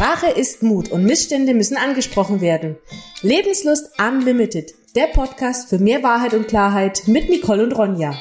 Sprache ist Mut und Missstände müssen angesprochen werden. Lebenslust Unlimited, der Podcast für mehr Wahrheit und Klarheit mit Nicole und Ronja.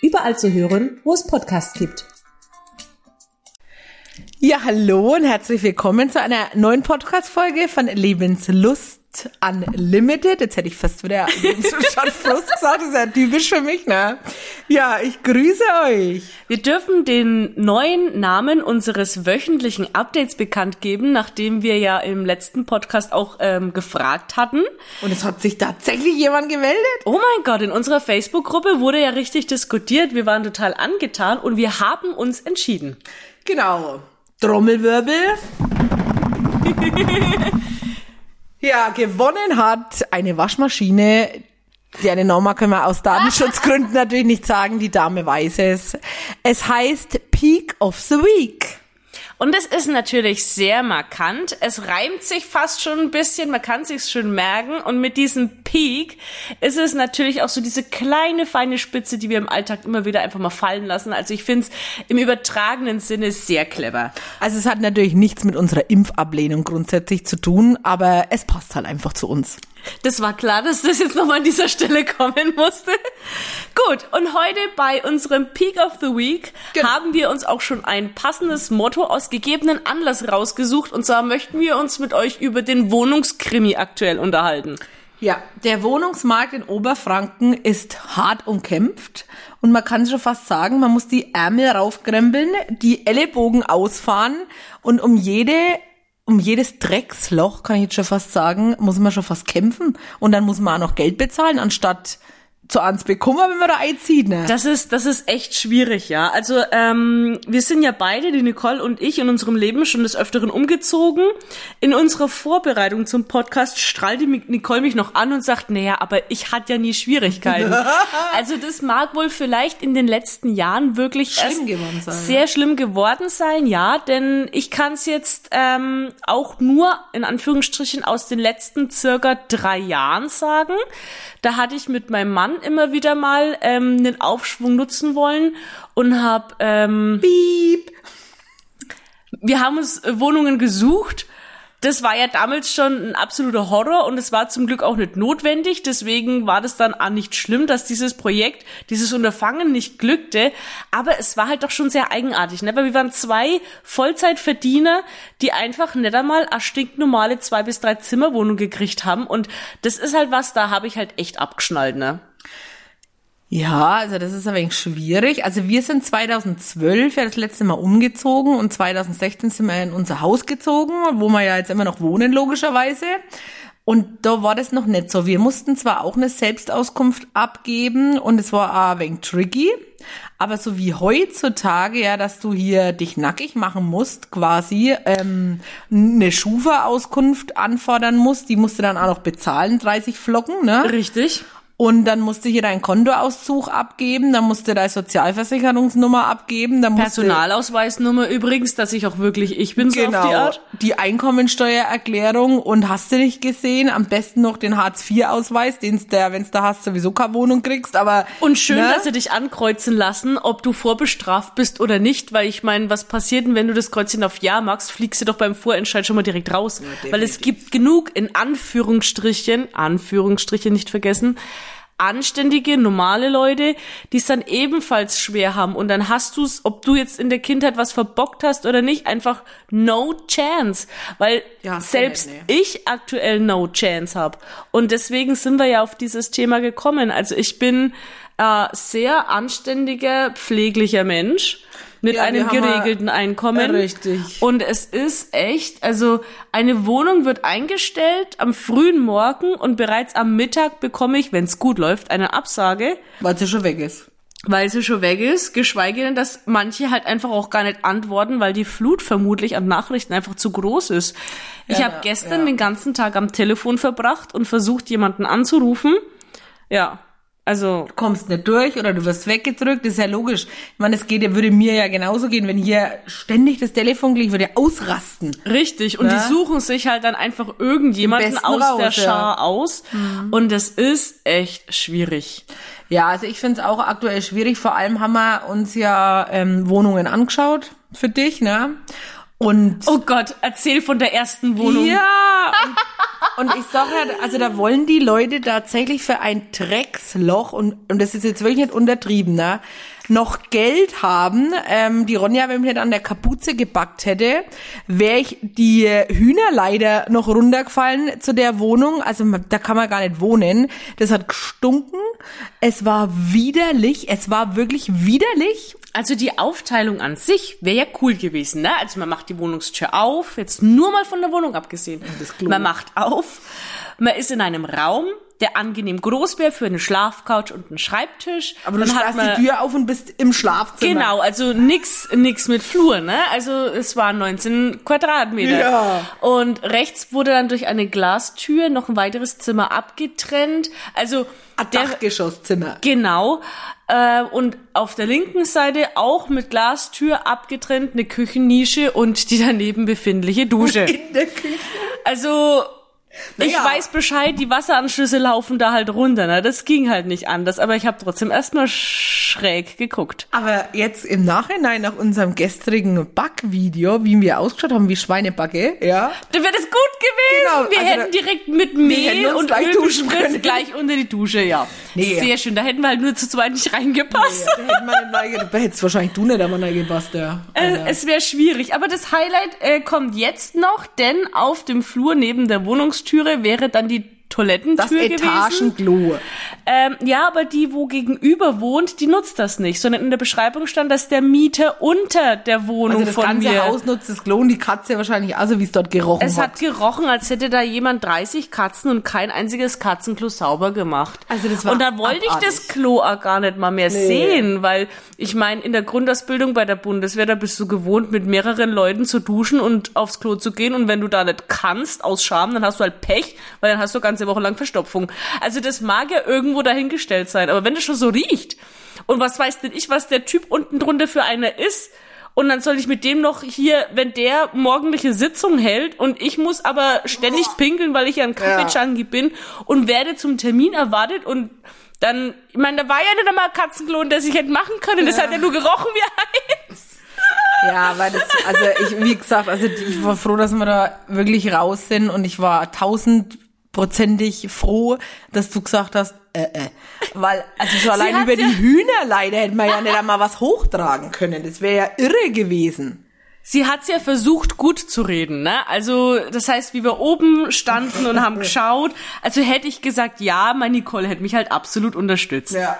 Überall zu hören, wo es Podcasts gibt. Ja, hallo und herzlich willkommen zu einer neuen Podcast-Folge von Lebenslust Unlimited. Jetzt hätte ich fast wieder schon Frust gesagt, das ist ja typisch für mich, ne? Ja, ich grüße euch. Wir dürfen den neuen Namen unseres wöchentlichen Updates bekannt geben, nachdem wir ja im letzten Podcast auch ähm, gefragt hatten. Und es hat sich tatsächlich jemand gemeldet? Oh mein Gott, in unserer Facebook-Gruppe wurde ja richtig diskutiert. Wir waren total angetan und wir haben uns entschieden. Genau. Trommelwirbel. ja, gewonnen hat eine Waschmaschine. Die Norma können wir aus Datenschutzgründen natürlich nicht sagen. Die Dame weiß es. Es heißt Peak of the Week. Und es ist natürlich sehr markant. Es reimt sich fast schon ein bisschen, man kann sich's schon merken. Und mit diesem Peak ist es natürlich auch so diese kleine, feine Spitze, die wir im Alltag immer wieder einfach mal fallen lassen. Also ich finde es im übertragenen Sinne sehr clever. Also es hat natürlich nichts mit unserer Impfablehnung grundsätzlich zu tun, aber es passt halt einfach zu uns. Das war klar, dass das jetzt nochmal an dieser Stelle kommen musste. Gut, und heute bei unserem Peak of the Week genau. haben wir uns auch schon ein passendes Motto aus gegebenen Anlass rausgesucht. Und zwar möchten wir uns mit euch über den Wohnungskrimi aktuell unterhalten. Ja, der Wohnungsmarkt in Oberfranken ist hart umkämpft und man kann schon fast sagen, man muss die Ärmel raufkrempeln, die Ellenbogen ausfahren und um jede um jedes Drecksloch, kann ich jetzt schon fast sagen, muss man schon fast kämpfen. Und dann muss man auch noch Geld bezahlen, anstatt zu ans bekommen, wenn man da einzieht, ne? Das ist, das ist echt schwierig, ja. Also, ähm, wir sind ja beide, die Nicole und ich, in unserem Leben schon des Öfteren umgezogen. In unserer Vorbereitung zum Podcast strahlte Nicole mich noch an und sagt, naja, aber ich hatte ja nie Schwierigkeiten. also, das mag wohl vielleicht in den letzten Jahren wirklich schlimm geworden sein, sehr schlimm geworden sein, ja. Denn ich kann es jetzt ähm, auch nur, in Anführungsstrichen, aus den letzten circa drei Jahren sagen. Da hatte ich mit meinem Mann immer wieder mal ähm, den Aufschwung nutzen wollen und habe ähm, Piep. Wir haben uns Wohnungen gesucht das war ja damals schon ein absoluter Horror und es war zum Glück auch nicht notwendig. Deswegen war das dann auch nicht schlimm, dass dieses Projekt, dieses Unterfangen nicht glückte. Aber es war halt doch schon sehr eigenartig, ne? Weil wir waren zwei Vollzeitverdiener, die einfach nicht einmal eine stinknormale zwei bis drei Zimmerwohnung gekriegt haben. Und das ist halt was, da habe ich halt echt abgeschnallt, ne? Ja, also das ist ein wenig schwierig. Also wir sind 2012 ja das letzte Mal umgezogen und 2016 sind wir in unser Haus gezogen, wo wir ja jetzt immer noch wohnen, logischerweise. Und da war das noch nicht so. Wir mussten zwar auch eine Selbstauskunft abgeben und es war auch ein wenig tricky, aber so wie heutzutage, ja, dass du hier dich nackig machen musst, quasi ähm, eine Schufa-Auskunft anfordern musst, die musst du dann auch noch bezahlen, 30 Flocken, ne? Richtig. Und dann musst du hier deinen Kontoauszug abgeben, dann musst du deine Sozialversicherungsnummer abgeben, dann musst Personalausweisnummer übrigens, dass ich auch wirklich ich bin genau, so auf die genau. Art. Die Einkommensteuererklärung und hast du nicht gesehen, am besten noch den Hartz-IV-Ausweis, den der, wenn's da hast, sowieso keine Wohnung kriegst, aber und schön, ne? dass sie dich ankreuzen lassen, ob du vorbestraft bist oder nicht, weil ich meine, was passiert denn, wenn du das Kreuzchen auf Ja machst, fliegst du doch beim Vorentscheid schon mal direkt raus, ja, weil es gibt genug in Anführungsstrichen, Anführungsstriche nicht vergessen anständige, normale Leute, die es dann ebenfalls schwer haben. Und dann hast du es, ob du jetzt in der Kindheit was verbockt hast oder nicht, einfach no chance. Weil ja, selbst nee. ich aktuell no chance habe. Und deswegen sind wir ja auf dieses Thema gekommen. Also ich bin äh, sehr anständiger, pfleglicher Mensch mit ja, einem geregelten Einkommen. Richtig. Und es ist echt, also eine Wohnung wird eingestellt am frühen Morgen und bereits am Mittag bekomme ich, wenn es gut läuft, eine Absage. Weil sie schon weg ist. Weil sie schon weg ist, geschweige denn, dass manche halt einfach auch gar nicht antworten, weil die Flut vermutlich an Nachrichten einfach zu groß ist. Ich ja, habe gestern ja. den ganzen Tag am Telefon verbracht und versucht, jemanden anzurufen. Ja, also du kommst nicht durch oder du wirst weggedrückt, das ist ja logisch. Ich meine, es geht, würde mir ja genauso gehen, wenn hier ständig das Telefon klingt, würde ja ausrasten. Richtig. Und ja? die suchen sich halt dann einfach irgendjemanden aus raus, der Schar ja. aus. Mhm. Und das ist echt schwierig. Ja, also ich finde es auch aktuell schwierig. Vor allem haben wir uns ja ähm, Wohnungen angeschaut für dich, ne? Und Oh Gott, erzähl von der ersten Wohnung. Ja, und, und ich sage ja, also da wollen die Leute tatsächlich für ein Drecksloch, und, und das ist jetzt wirklich nicht untertrieben, ne, noch Geld haben. Ähm, die Ronja, wenn nicht an der Kapuze gebackt hätte, wäre ich die Hühner leider noch runtergefallen zu der Wohnung. Also da kann man gar nicht wohnen. Das hat gestunken. Es war widerlich. Es war wirklich widerlich. Also die Aufteilung an sich wäre ja cool gewesen, ne? Also man macht die Wohnungstür auf, jetzt nur mal von der Wohnung abgesehen. Man macht auf, man ist in einem Raum, der angenehm groß wäre für eine Schlafcouch und einen Schreibtisch. Aber du Dann sperrst man- die Tür auf und bist im Schlafzimmer. Genau, also nix, nix mit Flur, ne? Also es waren 19 Quadratmeter. Ja. Und rechts wurde dann durch eine Glastür noch ein weiteres Zimmer abgetrennt. Also Ein Dachgeschosszimmer. Genau. Äh, und auf der linken Seite auch mit Glastür abgetrennt eine Küchennische und die daneben befindliche Dusche. In der Küche. Also ich Naja. weiß Bescheid, die Wasseranschlüsse laufen da halt runter. Ne? Das ging halt nicht anders. Aber ich habe trotzdem erstmal schräg geguckt. Aber jetzt im Nachhinein nach unserem gestrigen Backvideo, wie wir ausgeschaut haben wie Schweinebacke, ja. Dann wäre das gut gewesen. Genau, wir also hätten direkt mit Mehl und gleich gleich unter die Dusche, ja. Nee. Sehr schön. Da hätten wir halt nur zu zweit nicht reingepasst. Da hätten wir hättest wahrscheinlich du nicht aber gepasst, ja. Äh, es wäre schwierig, aber das Highlight äh, kommt jetzt noch, denn auf dem Flur neben der Wohnungstüre wäre dann die Toilettentür das gewesen. Etagenklo. Ähm, ja, aber die, wo gegenüber wohnt, die nutzt das nicht, sondern in der Beschreibung stand, dass der Mieter unter der Wohnung Also das von ganze mir. Haus nutzt das Klo und die Katze wahrscheinlich auch so, wie es dort gerochen es hat. hat gerochen, als hätte da jemand 30 Katzen und kein einziges Katzenklo sauber gemacht. Also das war und da wollte ich abartig. das Klo auch gar nicht mal mehr sehen, weil ich meine, in der Grundausbildung bei der Bundeswehr, da bist du gewohnt, mit mehreren Leuten zu duschen und aufs Klo zu gehen. Und wenn du da nicht kannst, aus Scham, dann hast du halt Pech, weil dann hast du ganze Woche lang Verstopfung. Also das mag ja irgendwo dahingestellt sein. Aber wenn das schon so riecht, und was weiß denn ich, was der Typ unten drunter für einer ist, und dann soll ich mit dem noch hier, wenn der morgendliche Sitzung hält und ich muss aber ständig pinkeln, weil ich ja ein Kaffee-Junkie bin und werde zum Termin erwartet und dann, ich meine, da war ja nicht einmal ein Katzenklo, das ich hätte machen können. Das hat ja nur gerochen wie eins. Ja, weil das, also ich, wie gesagt, also ich war froh, dass wir da wirklich raus sind und ich war tausendprozentig froh, dass du gesagt hast, äh, äh. Weil, also schon allein über ja- die Hühner leider hätten wir ja nicht einmal was hochtragen können. Das wäre ja irre gewesen. Sie hat's ja versucht, gut zu reden, ne? Also, das heißt, wie wir oben standen und haben geschaut, also hätte ich gesagt, ja, meine Nicole hätte mich halt absolut unterstützt. Ja.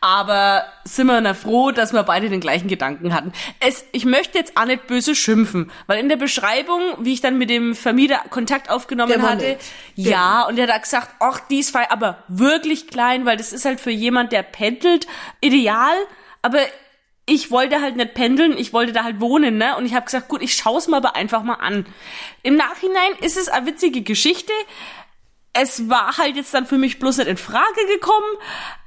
Aber sind wir na froh, dass wir beide den gleichen Gedanken hatten. Es, ich möchte jetzt auch nicht böse schimpfen, weil in der Beschreibung, wie ich dann mit dem Vermieter Kontakt aufgenommen Der hatte, ja, und er hat gesagt, ach, die ist aber wirklich klein, weil das ist halt für jemand, der pendelt, ideal, aber ich wollte halt nicht pendeln, ich wollte da halt wohnen, ne? Und ich habe gesagt, gut, ich schaue es mir aber einfach mal an. Im Nachhinein ist es eine witzige Geschichte. Es war halt jetzt dann für mich bloß nicht in Frage gekommen.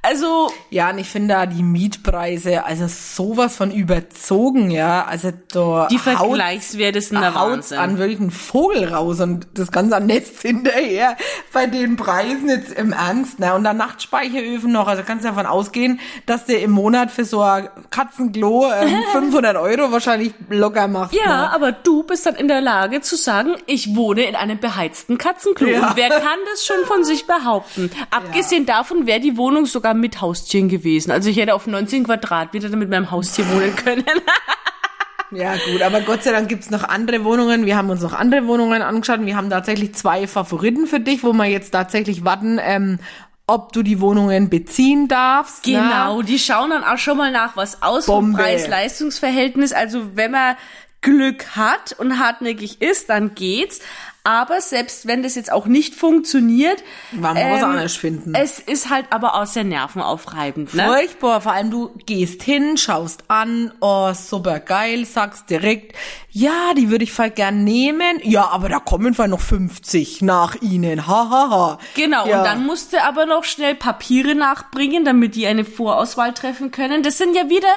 Also, Ja, und ich finde da die Mietpreise, also sowas von überzogen, ja. Also da die Vergleichswerte sind der Wahnsinn. an wirklich einen Vogel raus und das ganze Netz hinterher bei den Preisen jetzt im Ernst, ne? Und dann Nachtspeicheröfen noch, also kannst du davon ausgehen, dass du im Monat für so ein Katzenklo ähm, 500 Euro wahrscheinlich locker machst. Ja, ne? aber du bist dann in der Lage zu sagen, ich wohne in einem beheizten Katzenklo. Ja. Und wer kann das schon von sich behaupten? Abgesehen davon wäre die Wohnung sogar mit Haustieren gewesen. Also ich hätte auf 19 Quadratmeter mit meinem Haustier wohnen können. Ja, gut, aber Gott sei Dank gibt's noch andere Wohnungen. Wir haben uns noch andere Wohnungen angeschaut und wir haben tatsächlich zwei Favoriten für dich, wo wir jetzt tatsächlich warten, ähm, ob du die Wohnungen beziehen darfst. ne? Genau, die schauen dann auch schon mal nach, was aus vom. Preis-Leistungs-Verhältnis. Also wenn man Glück hat und hartnäckig ist, dann geht's. Aber selbst wenn das jetzt auch nicht funktioniert, Wollen wir was anderes finden. es ist halt aber auch sehr nervenaufreibend. Ne? Furchtbar, vor allem du gehst hin, schaust an, oh, super geil, sagst direkt, ja, die würde ich voll gern nehmen. Ja, aber da kommen wir noch 50 nach ihnen, hahaha. Ha, ha. Genau, ja. und dann musst du aber noch schnell Papiere nachbringen, damit die eine Vorauswahl treffen können. Das sind ja wieder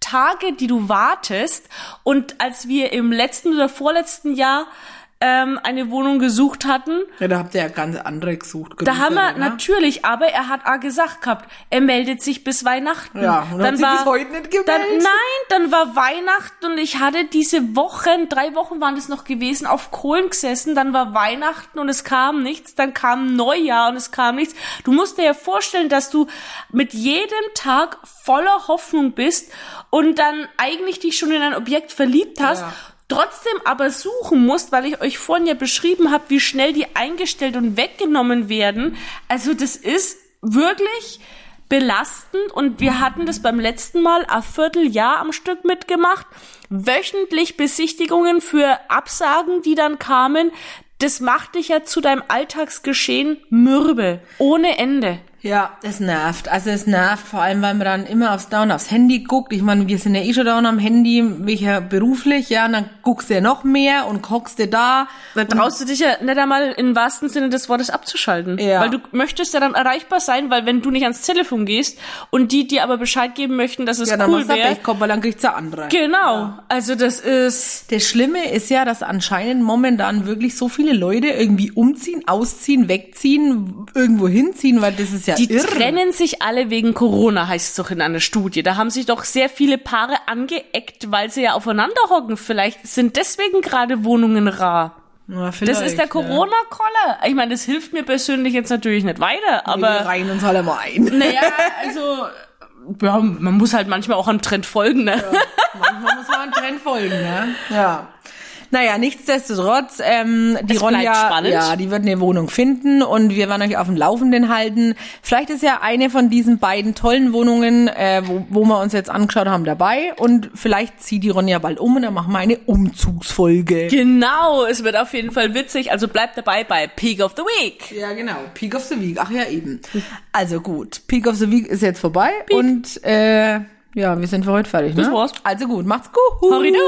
Tage, die du wartest. Und als wir im letzten oder vorletzten Jahr ähm, eine Wohnung gesucht hatten. Ja, da habt ihr ja ganz andere gesucht. Da haben wir ne? natürlich, aber er hat auch gesagt gehabt, er meldet sich bis Weihnachten. Ja, und hat sich bis heute nicht gemeldet. Dann, nein, dann war Weihnachten und ich hatte diese Wochen, drei Wochen waren das noch gewesen, auf Kohlen gesessen. Dann war Weihnachten und es kam nichts. Dann kam Neujahr und es kam nichts. Du musst dir ja vorstellen, dass du mit jedem Tag voller Hoffnung bist und dann eigentlich dich schon in ein Objekt verliebt hast. Ja. Trotzdem aber suchen musst, weil ich euch vorhin ja beschrieben habe, wie schnell die eingestellt und weggenommen werden. Also das ist wirklich belastend und wir hatten das beim letzten Mal ein Vierteljahr am Stück mitgemacht. Wöchentlich Besichtigungen für Absagen, die dann kamen. Das macht dich ja zu deinem Alltagsgeschehen mürbe. Ohne Ende. Ja, es nervt. Also es nervt vor allem, weil man dann immer aufs Down aufs Handy guckt. Ich meine, wir sind ja eh schon down am Handy, welcher beruflich, ja, und dann guckst du ja noch mehr und guckst du da. Da traust du dich ja nicht einmal im wahrsten Sinne des Wortes abzuschalten. Ja. Weil du möchtest ja dann erreichbar sein, weil wenn du nicht ans Telefon gehst und die dir aber Bescheid geben möchten, dass es Ja, dann cool wäre. Pech kommen, weil dann kriegt's der andere. Genau. Also das ist Das Schlimme ist ja, dass anscheinend momentan wirklich so viele Leute irgendwie umziehen, ausziehen, wegziehen, irgendwo hinziehen, weil das ist ja Die irre. trennen sich alle wegen Corona, heißt es doch in einer Studie. Da haben sich doch sehr viele Paare angeeckt, weil sie ja aufeinander hocken. Vielleicht sind deswegen gerade Wohnungen rar. Ja, Das ist der? Corona-Koller. Ich meine, das hilft mir persönlich jetzt natürlich nicht weiter, Wir aber reihen uns alle mal ein. naja, also ja, man muss halt manchmal auch am Trend folgen, ne? Manchmal muss man einem Trend folgen, ne? Ja. Naja, nichtsdestotrotz, ähm, die Es Ronja, ja, die wird eine Wohnung finden und wir werden euch auf dem Laufenden halten. Vielleicht ist ja eine von diesen beiden tollen Wohnungen, äh, wo, wo wir uns jetzt angeschaut haben, dabei und vielleicht zieht die Ronja bald um und dann machen wir eine Umzugsfolge. Genau, es wird auf jeden Fall witzig, also bleibt dabei bei Peak of the Week. Ja, genau. Peak of the Week. Ach ja, eben. Also gut, Peak of the Week ist jetzt vorbei und äh, ja, wir sind für heute fertig, ne? Das war's. Also gut, macht's gut. Horrido!